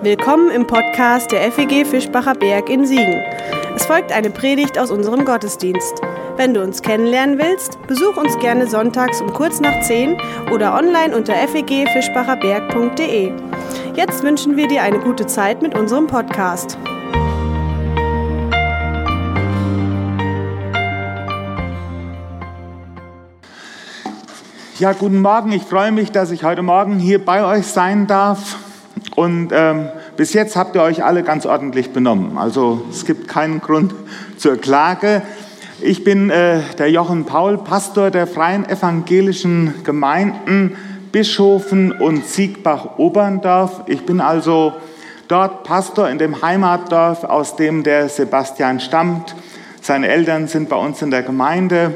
Willkommen im Podcast der FEG Fischbacher Berg in Siegen. Es folgt eine Predigt aus unserem Gottesdienst. Wenn du uns kennenlernen willst, besuch uns gerne sonntags um kurz nach 10 oder online unter fegfischbacherberg.de. Jetzt wünschen wir dir eine gute Zeit mit unserem Podcast. Ja, guten Morgen. Ich freue mich, dass ich heute Morgen hier bei euch sein darf. Und ähm, bis jetzt habt ihr euch alle ganz ordentlich benommen. Also es gibt keinen Grund zur Klage. Ich bin äh, der Jochen Paul, Pastor der Freien Evangelischen Gemeinden Bischofen und Siegbach-Oberndorf. Ich bin also dort Pastor in dem Heimatdorf, aus dem der Sebastian stammt. Seine Eltern sind bei uns in der Gemeinde.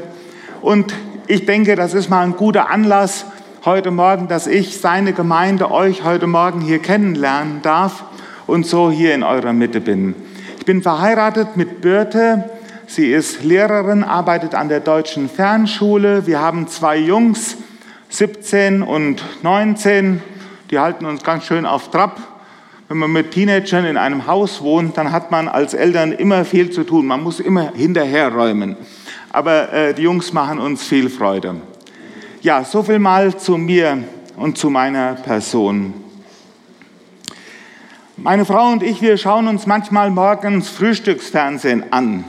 Und ich denke, das ist mal ein guter Anlass, heute Morgen, dass ich seine Gemeinde euch heute Morgen hier kennenlernen darf und so hier in eurer Mitte bin. Ich bin verheiratet mit Birte. Sie ist Lehrerin, arbeitet an der Deutschen Fernschule. Wir haben zwei Jungs, 17 und 19. Die halten uns ganz schön auf Trab. Wenn man mit Teenagern in einem Haus wohnt, dann hat man als Eltern immer viel zu tun. Man muss immer hinterherräumen. Aber äh, die Jungs machen uns viel Freude. Ja, so viel mal zu mir und zu meiner Person. Meine Frau und ich, wir schauen uns manchmal morgens Frühstücksfernsehen an,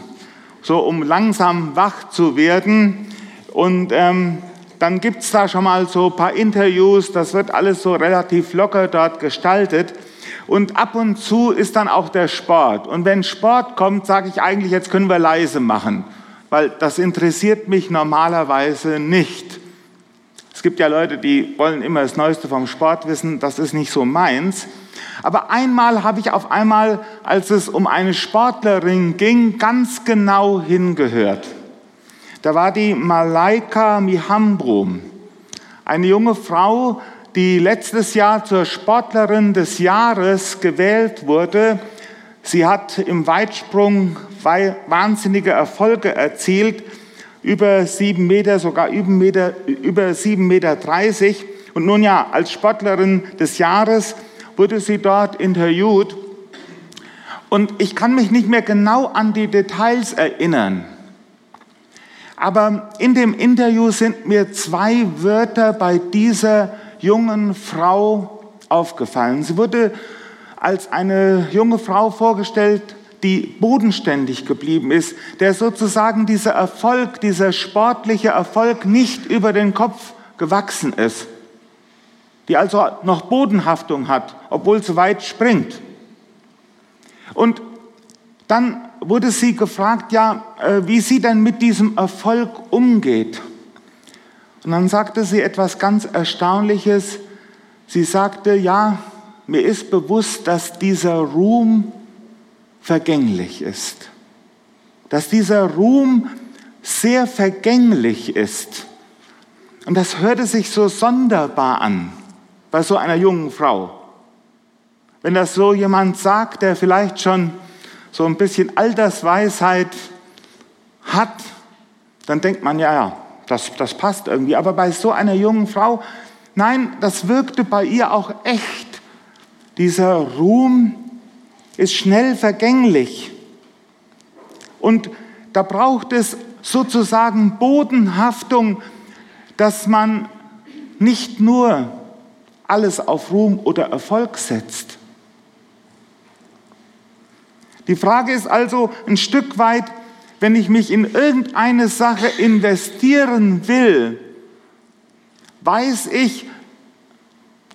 so um langsam wach zu werden. Und ähm, dann gibt es da schon mal so ein paar Interviews, das wird alles so relativ locker dort gestaltet. Und ab und zu ist dann auch der Sport. Und wenn Sport kommt, sage ich eigentlich, jetzt können wir leise machen, weil das interessiert mich normalerweise nicht gibt ja Leute, die wollen immer das Neueste vom Sport wissen, das ist nicht so meins. Aber einmal habe ich auf einmal, als es um eine Sportlerin ging, ganz genau hingehört. Da war die Malaika Mihambrum, eine junge Frau, die letztes Jahr zur Sportlerin des Jahres gewählt wurde. Sie hat im Weitsprung wahnsinnige Erfolge erzielt über sieben Meter, sogar über, Meter, über sieben Meter dreißig. Und nun ja, als Sportlerin des Jahres wurde sie dort interviewt. Und ich kann mich nicht mehr genau an die Details erinnern. Aber in dem Interview sind mir zwei Wörter bei dieser jungen Frau aufgefallen. Sie wurde als eine junge Frau vorgestellt, die bodenständig geblieben ist, der sozusagen dieser Erfolg, dieser sportliche Erfolg nicht über den Kopf gewachsen ist, die also noch Bodenhaftung hat, obwohl sie weit springt. Und dann wurde sie gefragt, ja, äh, wie sie denn mit diesem Erfolg umgeht. Und dann sagte sie etwas ganz Erstaunliches. Sie sagte, ja, mir ist bewusst, dass dieser Ruhm vergänglich ist. Dass dieser Ruhm sehr vergänglich ist. Und das hörte sich so sonderbar an bei so einer jungen Frau. Wenn das so jemand sagt, der vielleicht schon so ein bisschen Altersweisheit hat, dann denkt man, ja, ja, das, das passt irgendwie. Aber bei so einer jungen Frau, nein, das wirkte bei ihr auch echt. Dieser Ruhm, ist schnell vergänglich. Und da braucht es sozusagen Bodenhaftung, dass man nicht nur alles auf Ruhm oder Erfolg setzt. Die Frage ist also ein Stück weit, wenn ich mich in irgendeine Sache investieren will, weiß ich,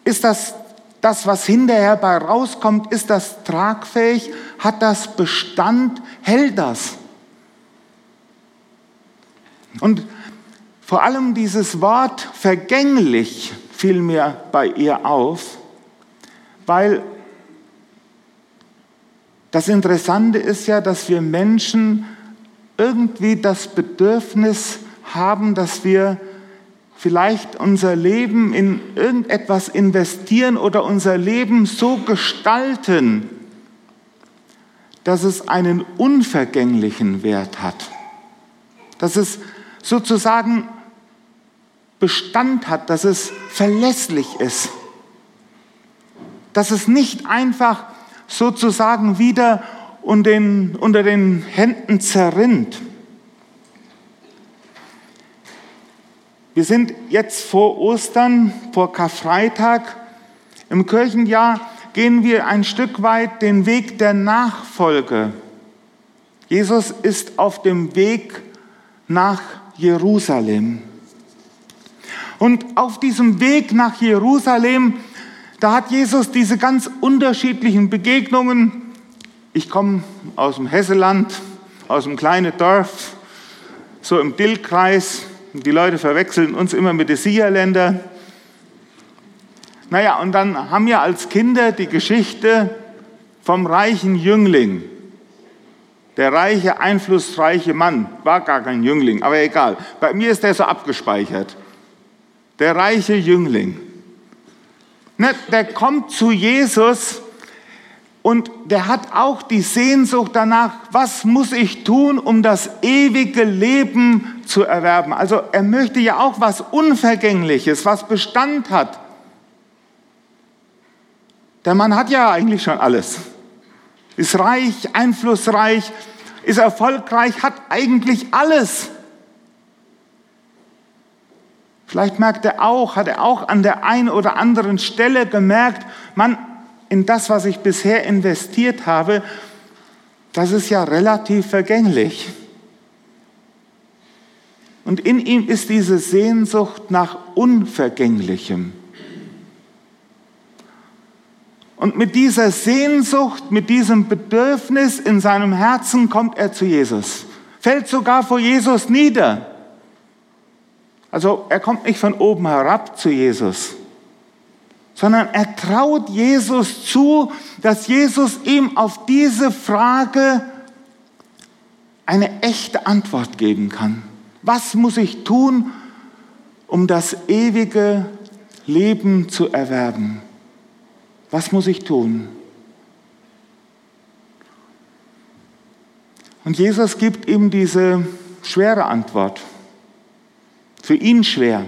ist das das, was hinterher bei rauskommt, ist das tragfähig? Hat das Bestand? Hält das? Und vor allem dieses Wort vergänglich fiel mir bei ihr auf, weil das Interessante ist ja, dass wir Menschen irgendwie das Bedürfnis haben, dass wir vielleicht unser Leben in irgendetwas investieren oder unser Leben so gestalten, dass es einen unvergänglichen Wert hat, dass es sozusagen Bestand hat, dass es verlässlich ist. dass es nicht einfach sozusagen wieder unter den, unter den Händen zerrinnt. Wir sind jetzt vor Ostern, vor Karfreitag. Im Kirchenjahr gehen wir ein Stück weit den Weg der Nachfolge. Jesus ist auf dem Weg nach Jerusalem. Und auf diesem Weg nach Jerusalem, da hat Jesus diese ganz unterschiedlichen Begegnungen. Ich komme aus dem Hesseland, aus einem kleinen Dorf, so im Dillkreis. Die Leute verwechseln uns immer mit den Siegerländern. Naja, und dann haben wir als Kinder die Geschichte vom reichen Jüngling. Der reiche, einflussreiche Mann war gar kein Jüngling, aber egal. Bei mir ist der so abgespeichert. Der reiche Jüngling. Ne, der kommt zu Jesus und der hat auch die Sehnsucht danach, was muss ich tun, um das ewige Leben zu erwerben. Also er möchte ja auch was Unvergängliches, was Bestand hat. Der Mann hat ja eigentlich schon alles. Ist reich, einflussreich, ist erfolgreich, hat eigentlich alles. Vielleicht merkt er auch, hat er auch an der einen oder anderen Stelle gemerkt, man, in das, was ich bisher investiert habe, das ist ja relativ vergänglich. Und in ihm ist diese Sehnsucht nach Unvergänglichem. Und mit dieser Sehnsucht, mit diesem Bedürfnis in seinem Herzen kommt er zu Jesus. Fällt sogar vor Jesus nieder. Also er kommt nicht von oben herab zu Jesus, sondern er traut Jesus zu, dass Jesus ihm auf diese Frage eine echte Antwort geben kann. Was muss ich tun, um das ewige Leben zu erwerben? Was muss ich tun? Und Jesus gibt ihm diese schwere Antwort. Für ihn schwer.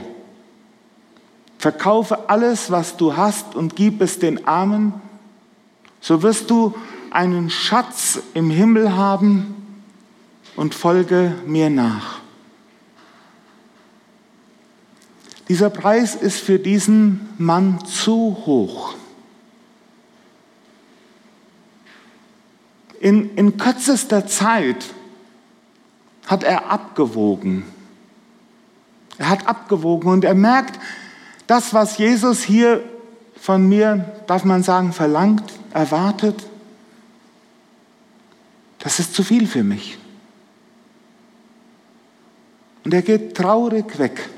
Verkaufe alles, was du hast und gib es den Armen, so wirst du einen Schatz im Himmel haben und folge mir nach. Dieser Preis ist für diesen Mann zu hoch. In, in kürzester Zeit hat er abgewogen. Er hat abgewogen und er merkt, das, was Jesus hier von mir, darf man sagen, verlangt, erwartet, das ist zu viel für mich. Und er geht traurig weg.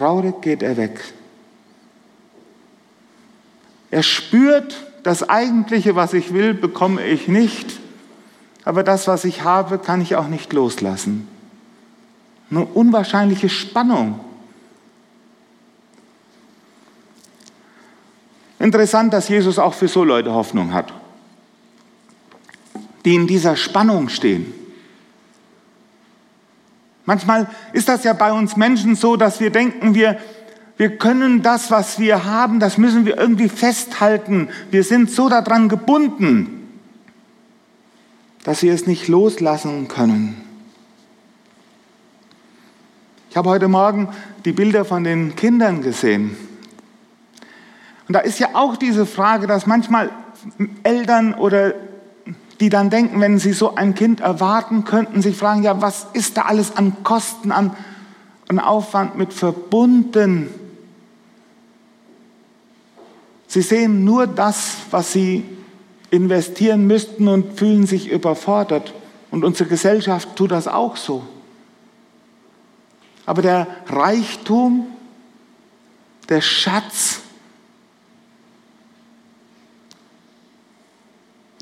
Traurig geht er weg. Er spürt, das Eigentliche, was ich will, bekomme ich nicht, aber das, was ich habe, kann ich auch nicht loslassen. Eine unwahrscheinliche Spannung. Interessant, dass Jesus auch für so Leute Hoffnung hat, die in dieser Spannung stehen. Manchmal ist das ja bei uns Menschen so, dass wir denken, wir, wir können das, was wir haben, das müssen wir irgendwie festhalten. Wir sind so daran gebunden, dass wir es nicht loslassen können. Ich habe heute Morgen die Bilder von den Kindern gesehen. Und da ist ja auch diese Frage, dass manchmal Eltern oder die dann denken, wenn sie so ein Kind erwarten könnten, sich fragen, ja, was ist da alles an Kosten, an, an Aufwand mit verbunden? Sie sehen nur das, was sie investieren müssten und fühlen sich überfordert. Und unsere Gesellschaft tut das auch so. Aber der Reichtum, der Schatz,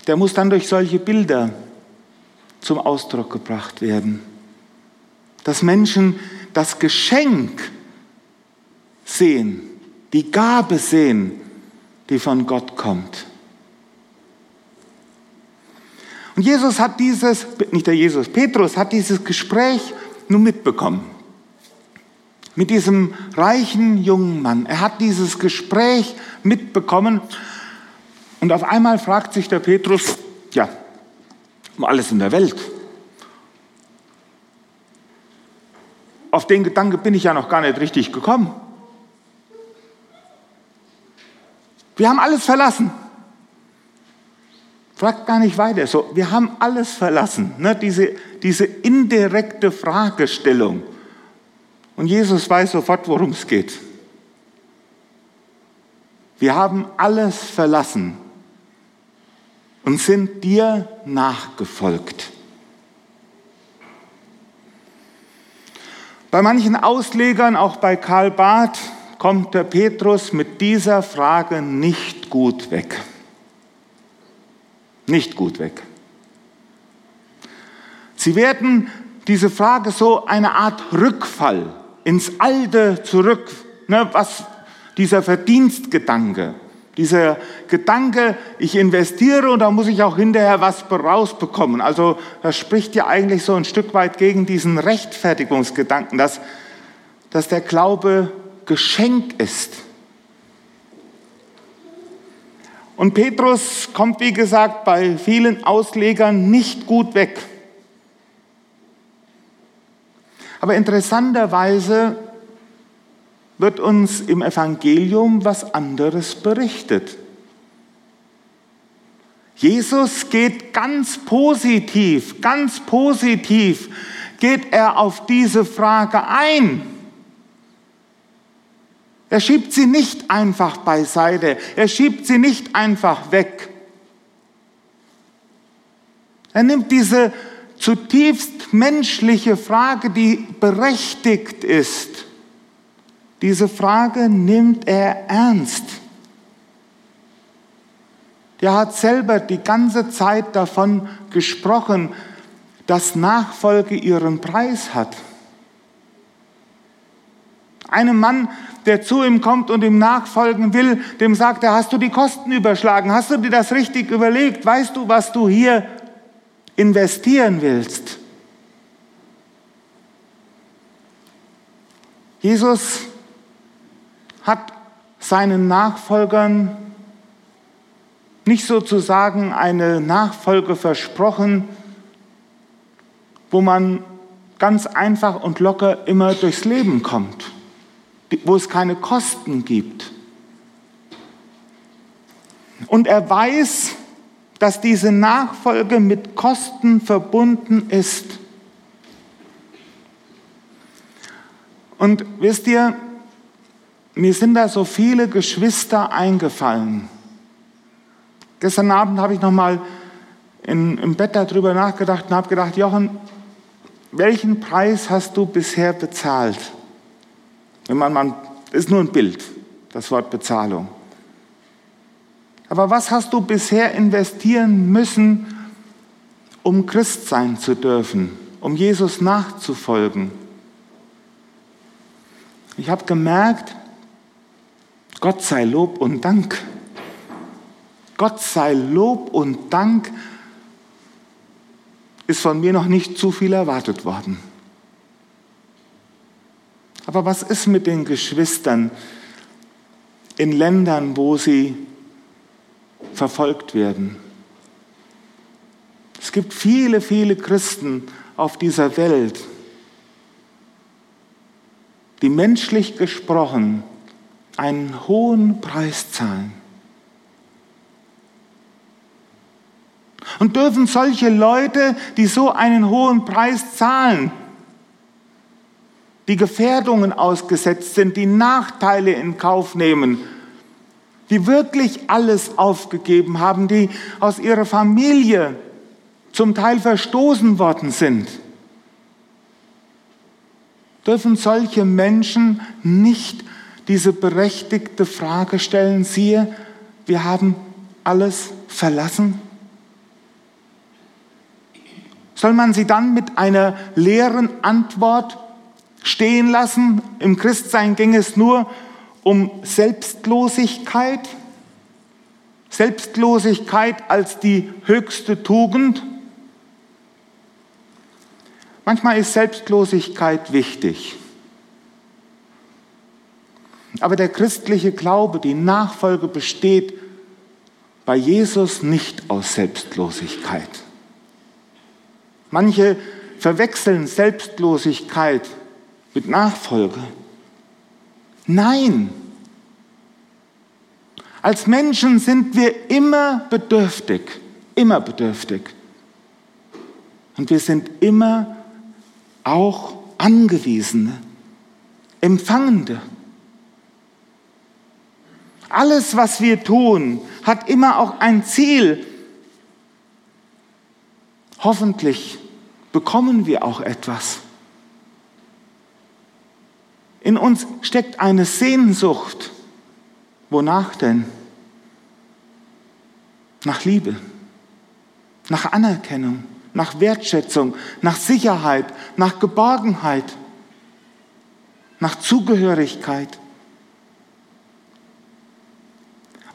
der muss dann durch solche Bilder zum Ausdruck gebracht werden. Dass Menschen das Geschenk sehen, die Gabe sehen, die von Gott kommt. Und Jesus hat dieses, nicht der Jesus, Petrus hat dieses Gespräch nur mitbekommen mit diesem reichen jungen Mann. Er hat dieses Gespräch mitbekommen Und auf einmal fragt sich der Petrus, ja, um alles in der Welt. Auf den Gedanke bin ich ja noch gar nicht richtig gekommen. Wir haben alles verlassen. Fragt gar nicht weiter. So, wir haben alles verlassen. Ne? Diese, diese indirekte Fragestellung. Und Jesus weiß sofort, worum es geht. Wir haben alles verlassen und sind dir nachgefolgt. Bei manchen Auslegern, auch bei Karl Barth, kommt der Petrus mit dieser Frage nicht gut weg. Nicht gut weg. Sie werden diese Frage so eine Art Rückfall ins Alte zurück, ne, was dieser Verdienstgedanke, dieser Gedanke, ich investiere und da muss ich auch hinterher was rausbekommen. Also das spricht ja eigentlich so ein Stück weit gegen diesen Rechtfertigungsgedanken, dass, dass der Glaube Geschenk ist. Und Petrus kommt, wie gesagt, bei vielen Auslegern nicht gut weg. Aber interessanterweise wird uns im Evangelium was anderes berichtet. Jesus geht ganz positiv, ganz positiv geht er auf diese Frage ein. Er schiebt sie nicht einfach beiseite, er schiebt sie nicht einfach weg. Er nimmt diese zutiefst menschliche Frage, die berechtigt ist, diese Frage nimmt er ernst. Der hat selber die ganze Zeit davon gesprochen, dass Nachfolge ihren Preis hat. Einem Mann, der zu ihm kommt und ihm nachfolgen will, dem sagt er, hast du die Kosten überschlagen? Hast du dir das richtig überlegt? Weißt du, was du hier investieren willst? Jesus hat seinen Nachfolgern nicht sozusagen eine Nachfolge versprochen, wo man ganz einfach und locker immer durchs Leben kommt, wo es keine Kosten gibt. Und er weiß, dass diese Nachfolge mit Kosten verbunden ist. Und wisst ihr, mir sind da so viele Geschwister eingefallen. Gestern Abend habe ich noch mal in, im Bett darüber nachgedacht und habe gedacht, Jochen, welchen Preis hast du bisher bezahlt? Wenn man, man ist nur ein Bild, das Wort Bezahlung. Aber was hast du bisher investieren müssen, um Christ sein zu dürfen, um Jesus nachzufolgen? Ich habe gemerkt, Gott sei Lob und Dank. Gott sei Lob und Dank ist von mir noch nicht zu viel erwartet worden. Aber was ist mit den Geschwistern in Ländern, wo sie verfolgt werden? Es gibt viele, viele Christen auf dieser Welt, die menschlich gesprochen einen hohen Preis zahlen. Und dürfen solche Leute, die so einen hohen Preis zahlen, die Gefährdungen ausgesetzt sind, die Nachteile in Kauf nehmen, die wirklich alles aufgegeben haben, die aus ihrer Familie zum Teil verstoßen worden sind, dürfen solche Menschen nicht diese berechtigte Frage stellen, siehe, wir haben alles verlassen? Soll man sie dann mit einer leeren Antwort stehen lassen? Im Christsein ging es nur um Selbstlosigkeit. Selbstlosigkeit als die höchste Tugend. Manchmal ist Selbstlosigkeit wichtig. Aber der christliche Glaube, die Nachfolge besteht bei Jesus nicht aus Selbstlosigkeit. Manche verwechseln Selbstlosigkeit mit Nachfolge. Nein, als Menschen sind wir immer bedürftig, immer bedürftig. Und wir sind immer auch Angewiesene, Empfangende. Alles, was wir tun, hat immer auch ein Ziel. Hoffentlich bekommen wir auch etwas. In uns steckt eine Sehnsucht. Wonach denn? Nach Liebe, nach Anerkennung, nach Wertschätzung, nach Sicherheit, nach Geborgenheit, nach Zugehörigkeit.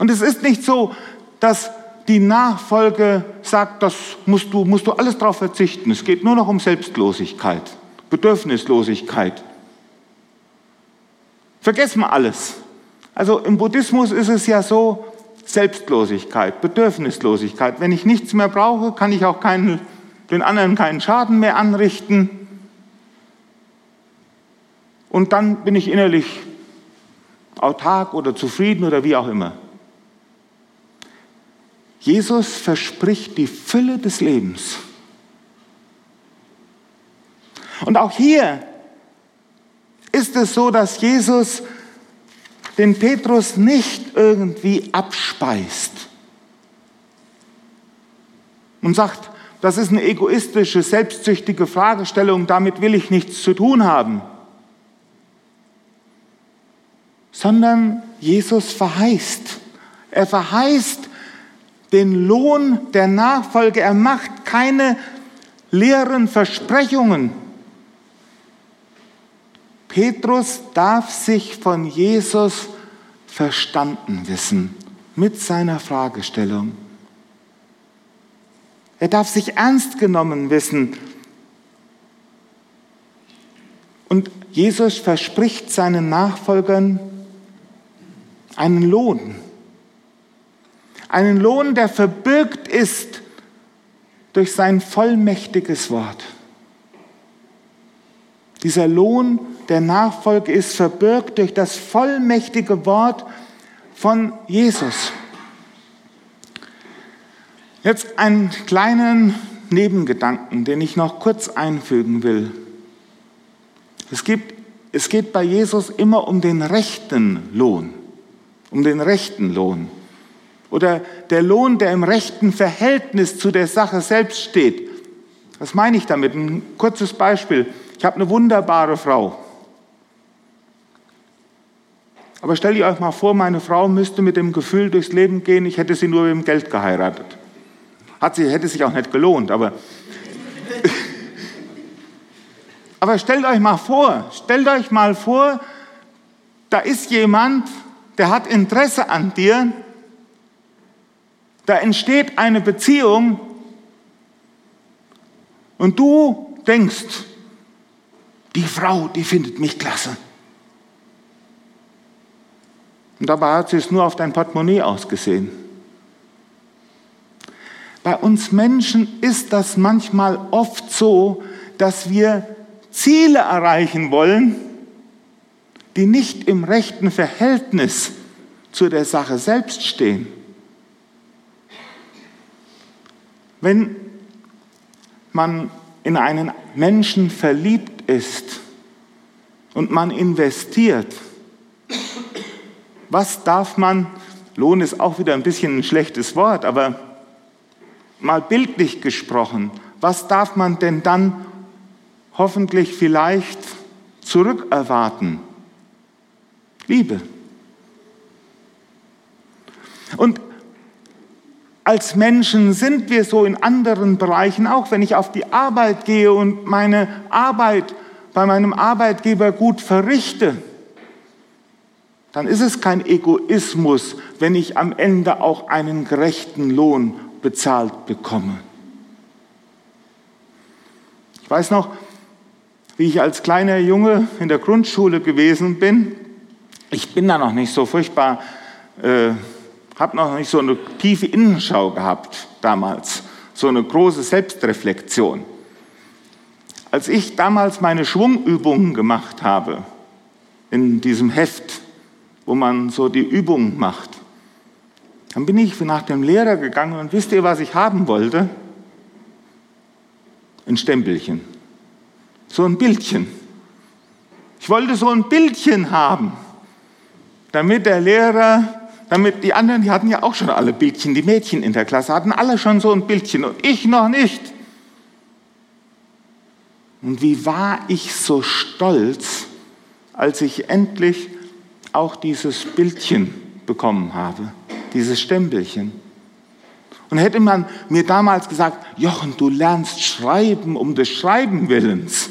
Und es ist nicht so, dass die Nachfolge sagt, das musst du, musst du alles darauf verzichten. Es geht nur noch um Selbstlosigkeit, Bedürfnislosigkeit. Vergessen wir alles. Also im Buddhismus ist es ja so, Selbstlosigkeit, Bedürfnislosigkeit. Wenn ich nichts mehr brauche, kann ich auch keinen, den anderen keinen Schaden mehr anrichten. Und dann bin ich innerlich autark oder zufrieden oder wie auch immer. Jesus verspricht die Fülle des Lebens. Und auch hier ist es so, dass Jesus den Petrus nicht irgendwie abspeist und sagt, das ist eine egoistische, selbstsüchtige Fragestellung, damit will ich nichts zu tun haben, sondern Jesus verheißt. Er verheißt den Lohn der Nachfolge. Er macht keine leeren Versprechungen. Petrus darf sich von Jesus verstanden wissen mit seiner Fragestellung. Er darf sich ernst genommen wissen. Und Jesus verspricht seinen Nachfolgern einen Lohn einen Lohn, der verbirgt ist durch sein vollmächtiges Wort. Dieser Lohn der Nachfolge ist verbirgt durch das vollmächtige Wort von Jesus. Jetzt einen kleinen Nebengedanken, den ich noch kurz einfügen will. Es, gibt, es geht bei Jesus immer um den rechten Lohn, um den rechten Lohn oder der Lohn, der im rechten Verhältnis zu der Sache selbst steht. Was meine ich damit? Ein kurzes Beispiel. Ich habe eine wunderbare Frau. Aber stellt ihr euch mal vor, meine Frau müsste mit dem Gefühl durchs Leben gehen, ich hätte sie nur mit dem Geld geheiratet. Hat sie, hätte sich auch nicht gelohnt, aber. aber stellt euch mal vor, stellt euch mal vor, da ist jemand, der hat Interesse an dir, da entsteht eine Beziehung und du denkst, die Frau, die findet mich klasse. Und dabei hat sie es nur auf dein Portemonnaie ausgesehen. Bei uns Menschen ist das manchmal oft so, dass wir Ziele erreichen wollen, die nicht im rechten Verhältnis zu der Sache selbst stehen. Wenn man in einen Menschen verliebt ist und man investiert, was darf man, Lohn ist auch wieder ein bisschen ein schlechtes Wort, aber mal bildlich gesprochen, was darf man denn dann hoffentlich vielleicht zurückerwarten? Liebe. Und als Menschen sind wir so in anderen Bereichen auch. Wenn ich auf die Arbeit gehe und meine Arbeit bei meinem Arbeitgeber gut verrichte, dann ist es kein Egoismus, wenn ich am Ende auch einen gerechten Lohn bezahlt bekomme. Ich weiß noch, wie ich als kleiner Junge in der Grundschule gewesen bin. Ich bin da noch nicht so furchtbar äh, habe noch nicht so eine tiefe Innenschau gehabt damals, so eine große Selbstreflexion. Als ich damals meine Schwungübungen gemacht habe, in diesem Heft, wo man so die Übungen macht, dann bin ich nach dem Lehrer gegangen und wisst ihr, was ich haben wollte? Ein Stempelchen. So ein Bildchen. Ich wollte so ein Bildchen haben, damit der Lehrer, damit die anderen, die hatten ja auch schon alle Bildchen, die Mädchen in der Klasse hatten alle schon so ein Bildchen und ich noch nicht. Und wie war ich so stolz, als ich endlich auch dieses Bildchen bekommen habe dieses Stempelchen. Und hätte man mir damals gesagt, Jochen, du lernst schreiben um des Schreiben willens.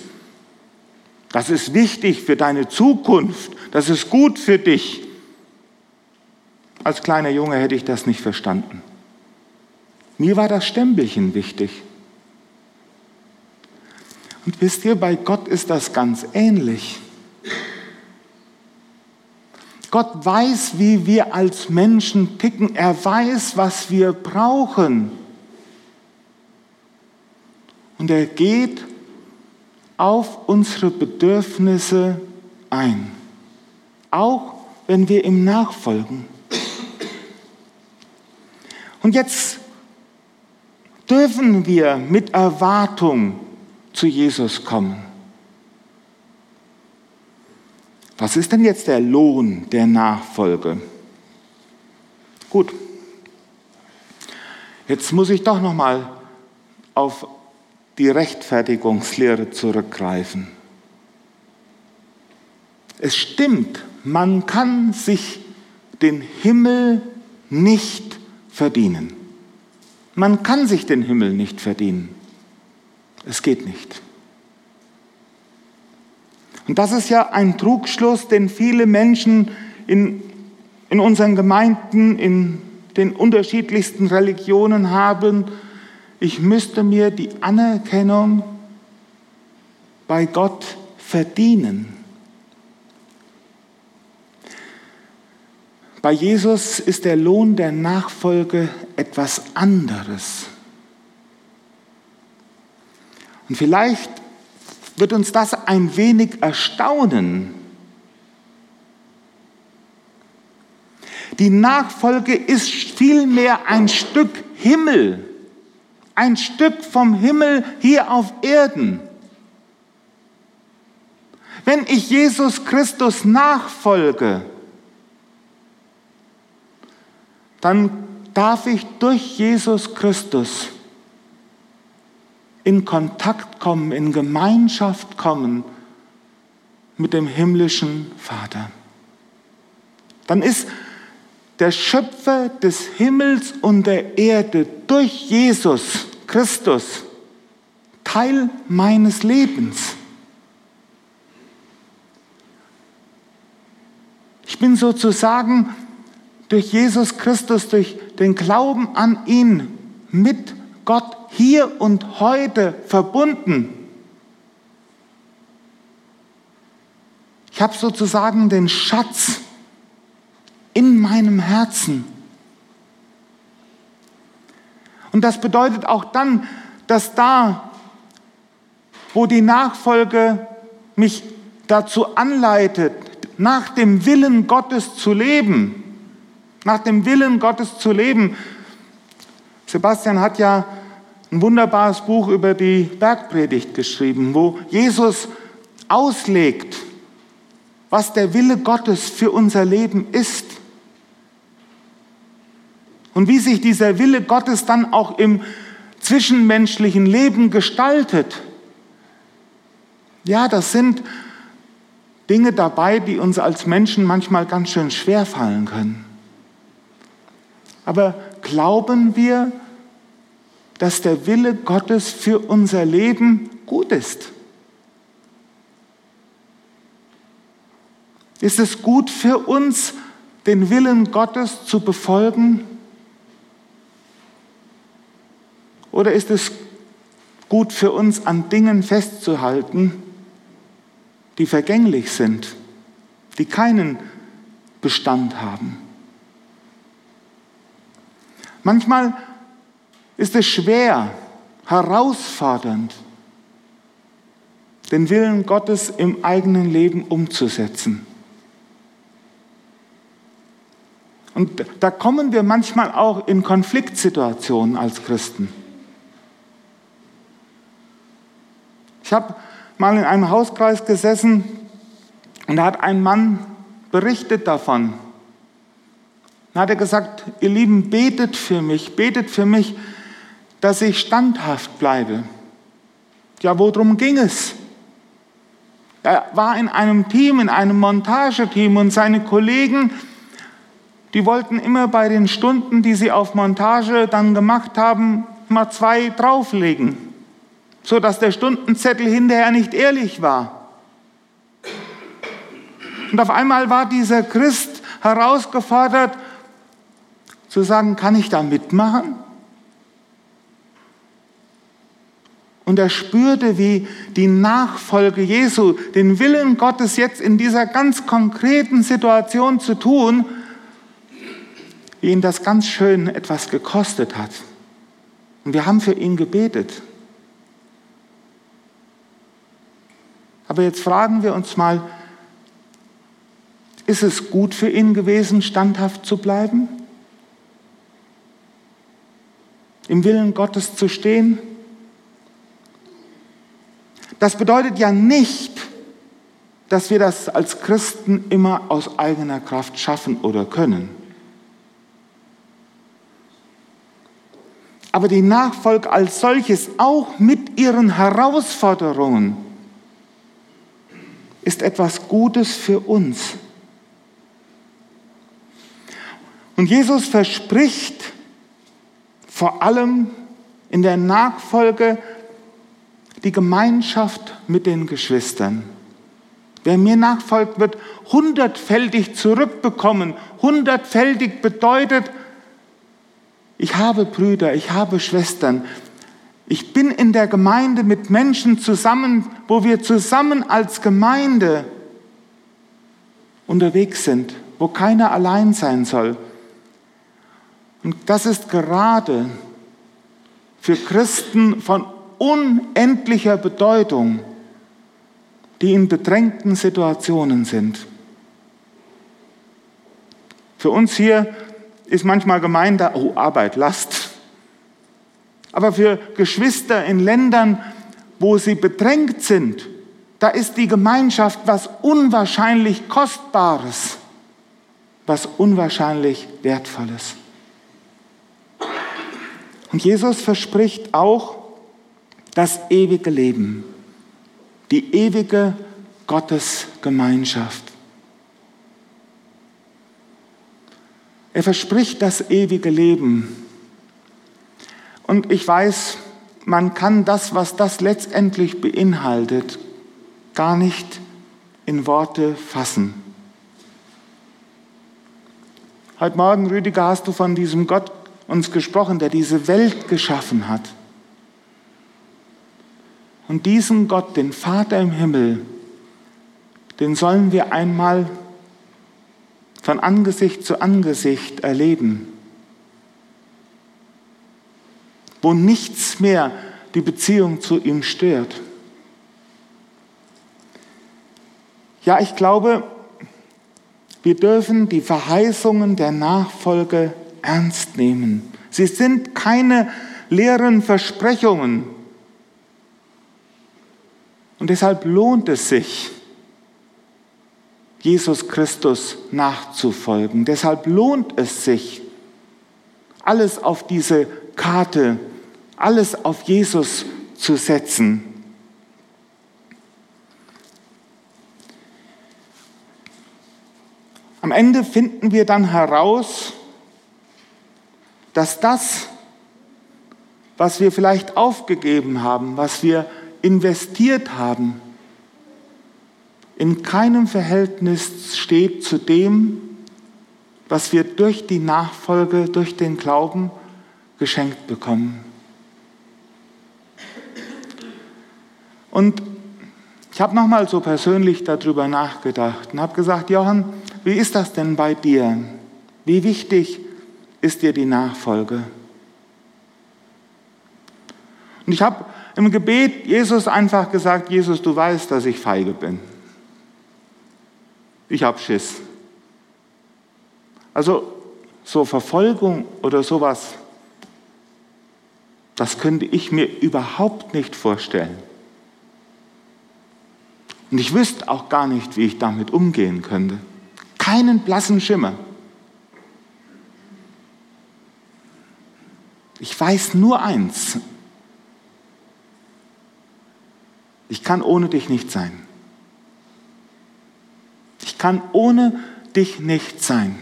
Das ist wichtig für deine Zukunft. Das ist gut für dich. Als kleiner Junge hätte ich das nicht verstanden. Mir war das Stempelchen wichtig. Und wisst ihr, bei Gott ist das ganz ähnlich. Gott weiß, wie wir als Menschen ticken. Er weiß, was wir brauchen. Und er geht auf unsere Bedürfnisse ein. Auch wenn wir ihm nachfolgen. Und jetzt dürfen wir mit Erwartung zu Jesus kommen. Was ist denn jetzt der Lohn der Nachfolge? Gut. Jetzt muss ich doch noch mal auf die Rechtfertigungslehre zurückgreifen. Es stimmt, man kann sich den Himmel nicht verdienen. Man kann sich den Himmel nicht verdienen. Es geht nicht. Und das ist ja ein Trugschluss, den viele Menschen in, in unseren Gemeinden, in den unterschiedlichsten Religionen haben. Ich müsste mir die Anerkennung bei Gott verdienen. Bei Jesus ist der Lohn der Nachfolge etwas anderes. Und vielleicht wird uns das ein wenig erstaunen. Die Nachfolge ist vielmehr ein Stück Himmel, ein Stück vom Himmel hier auf Erden. Wenn ich Jesus Christus nachfolge, dann darf ich durch Jesus Christus in Kontakt kommen, in Gemeinschaft kommen mit dem himmlischen Vater. Dann ist der Schöpfer des Himmels und der Erde durch Jesus Christus Teil meines Lebens. Ich bin sozusagen durch Jesus Christus, durch den Glauben an ihn mit Gott hier und heute verbunden. Ich habe sozusagen den Schatz in meinem Herzen. Und das bedeutet auch dann, dass da, wo die Nachfolge mich dazu anleitet, nach dem Willen Gottes zu leben, nach dem Willen Gottes zu leben. Sebastian hat ja ein wunderbares Buch über die Bergpredigt geschrieben, wo Jesus auslegt, was der Wille Gottes für unser Leben ist. Und wie sich dieser Wille Gottes dann auch im zwischenmenschlichen Leben gestaltet. Ja, das sind Dinge dabei, die uns als Menschen manchmal ganz schön schwer fallen können. Aber glauben wir, dass der Wille Gottes für unser Leben gut ist? Ist es gut für uns, den Willen Gottes zu befolgen? Oder ist es gut für uns, an Dingen festzuhalten, die vergänglich sind, die keinen Bestand haben? Manchmal ist es schwer, herausfordernd, den Willen Gottes im eigenen Leben umzusetzen. Und da kommen wir manchmal auch in Konfliktsituationen als Christen. Ich habe mal in einem Hauskreis gesessen und da hat ein Mann berichtet davon. Da hat er gesagt, ihr Lieben, betet für mich, betet für mich, dass ich standhaft bleibe. Ja, worum ging es? Er war in einem Team, in einem Montageteam und seine Kollegen, die wollten immer bei den Stunden, die sie auf Montage dann gemacht haben, mal zwei drauflegen, so dass der Stundenzettel hinterher nicht ehrlich war. Und auf einmal war dieser Christ herausgefordert zu sagen, kann ich da mitmachen? Und er spürte, wie die Nachfolge Jesu, den Willen Gottes jetzt in dieser ganz konkreten Situation zu tun, wie ihn das ganz schön etwas gekostet hat. Und wir haben für ihn gebetet. Aber jetzt fragen wir uns mal, ist es gut für ihn gewesen, standhaft zu bleiben? Im Willen Gottes zu stehen? Das bedeutet ja nicht, dass wir das als Christen immer aus eigener Kraft schaffen oder können. Aber die Nachfolge als solches, auch mit ihren Herausforderungen, ist etwas Gutes für uns. Und Jesus verspricht vor allem in der Nachfolge die Gemeinschaft mit den Geschwistern. Wer mir nachfolgt, wird hundertfältig zurückbekommen. Hundertfältig bedeutet, ich habe Brüder, ich habe Schwestern. Ich bin in der Gemeinde mit Menschen zusammen, wo wir zusammen als Gemeinde unterwegs sind, wo keiner allein sein soll. Und das ist gerade für Christen von unendlicher Bedeutung, die in bedrängten Situationen sind. Für uns hier ist manchmal gemeint, oh Arbeit, Last. Aber für Geschwister in Ländern, wo sie bedrängt sind, da ist die Gemeinschaft was unwahrscheinlich Kostbares, was unwahrscheinlich Wertvolles. Und Jesus verspricht auch das ewige Leben, die ewige Gottesgemeinschaft. Er verspricht das ewige Leben. Und ich weiß, man kann das, was das letztendlich beinhaltet, gar nicht in Worte fassen. Heute Morgen, Rüdiger, hast du von diesem Gott uns gesprochen, der diese Welt geschaffen hat. Und diesen Gott, den Vater im Himmel, den sollen wir einmal von Angesicht zu Angesicht erleben, wo nichts mehr die Beziehung zu ihm stört. Ja, ich glaube, wir dürfen die Verheißungen der Nachfolge ernst nehmen. Sie sind keine leeren Versprechungen. Und deshalb lohnt es sich, Jesus Christus nachzufolgen. Deshalb lohnt es sich, alles auf diese Karte, alles auf Jesus zu setzen. Am Ende finden wir dann heraus, dass das, was wir vielleicht aufgegeben haben, was wir investiert haben, in keinem Verhältnis steht zu dem, was wir durch die Nachfolge, durch den Glauben geschenkt bekommen. Und ich habe nochmal so persönlich darüber nachgedacht und habe gesagt, Johann, wie ist das denn bei dir? Wie wichtig ist dir die Nachfolge. Und ich habe im Gebet Jesus einfach gesagt, Jesus, du weißt, dass ich feige bin. Ich habe Schiss. Also so Verfolgung oder sowas, das könnte ich mir überhaupt nicht vorstellen. Und ich wüsste auch gar nicht, wie ich damit umgehen könnte. Keinen blassen Schimmer. Ich weiß nur eins. Ich kann ohne dich nicht sein. Ich kann ohne dich nicht sein.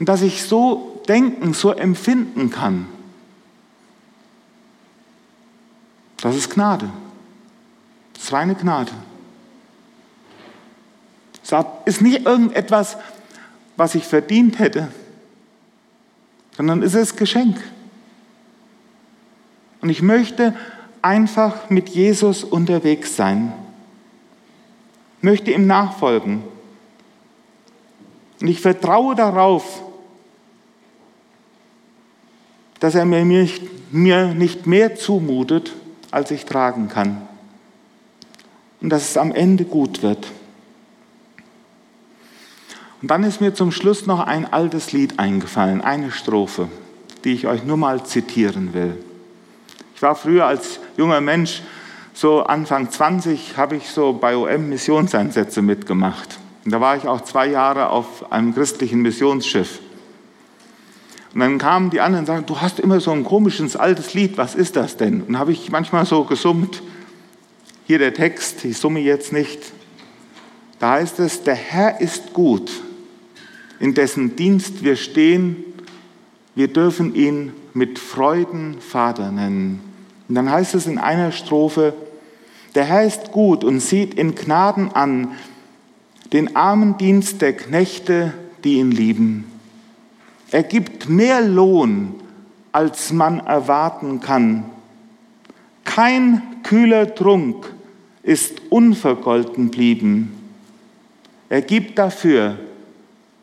Und dass ich so denken, so empfinden kann, das ist Gnade. Das war eine Gnade. Es ist nicht irgendetwas, was ich verdient hätte, sondern es ist Geschenk. Und ich möchte einfach mit Jesus unterwegs sein, möchte ihm nachfolgen. Und ich vertraue darauf, dass er mir nicht, mir nicht mehr zumutet, als ich tragen kann. Und dass es am Ende gut wird. Und dann ist mir zum Schluss noch ein altes Lied eingefallen, eine Strophe, die ich euch nur mal zitieren will. Ich war früher als junger Mensch, so Anfang 20, habe ich so bei OM Missionseinsätze mitgemacht. Und da war ich auch zwei Jahre auf einem christlichen Missionsschiff. Und dann kamen die anderen und sagten, du hast immer so ein komisches altes Lied, was ist das denn? Und habe ich manchmal so gesummt, hier der Text, ich summe jetzt nicht. Da heißt es, der Herr ist gut, in dessen Dienst wir stehen, wir dürfen ihn mit Freuden Vater nennen. Und dann heißt es in einer Strophe, der Herr ist gut und sieht in Gnaden an den armen Dienst der Knechte, die ihn lieben. Er gibt mehr Lohn, als man erwarten kann. Kein kühler Trunk ist unvergolten blieben. Er gibt dafür